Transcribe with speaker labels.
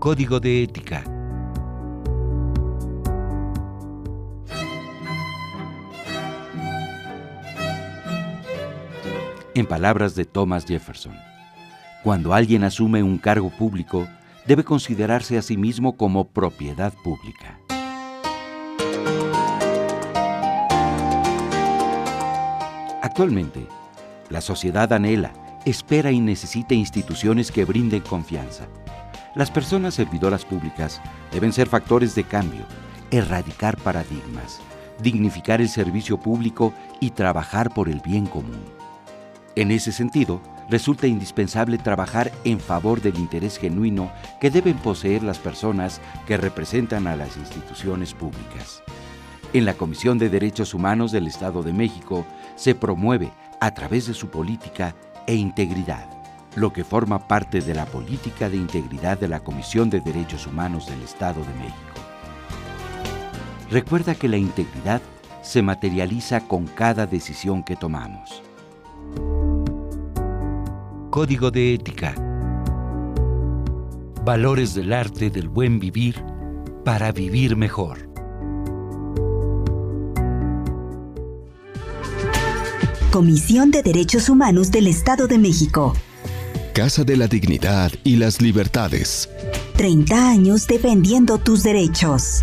Speaker 1: Código de ética. En palabras de Thomas Jefferson, cuando alguien asume un cargo público, debe considerarse a sí mismo como propiedad pública. Actualmente, la sociedad anhela, espera y necesita instituciones que brinden confianza. Las personas servidoras públicas deben ser factores de cambio, erradicar paradigmas, dignificar el servicio público y trabajar por el bien común. En ese sentido, resulta indispensable trabajar en favor del interés genuino que deben poseer las personas que representan a las instituciones públicas. En la Comisión de Derechos Humanos del Estado de México se promueve, a través de su política e integridad, lo que forma parte de la política de integridad de la Comisión de Derechos Humanos del Estado de México. Recuerda que la integridad se materializa con cada decisión que tomamos. Código de ética. Valores del arte del buen vivir para vivir mejor.
Speaker 2: Comisión de Derechos Humanos del Estado de México.
Speaker 3: Casa de la Dignidad y las Libertades.
Speaker 2: 30 años defendiendo tus derechos.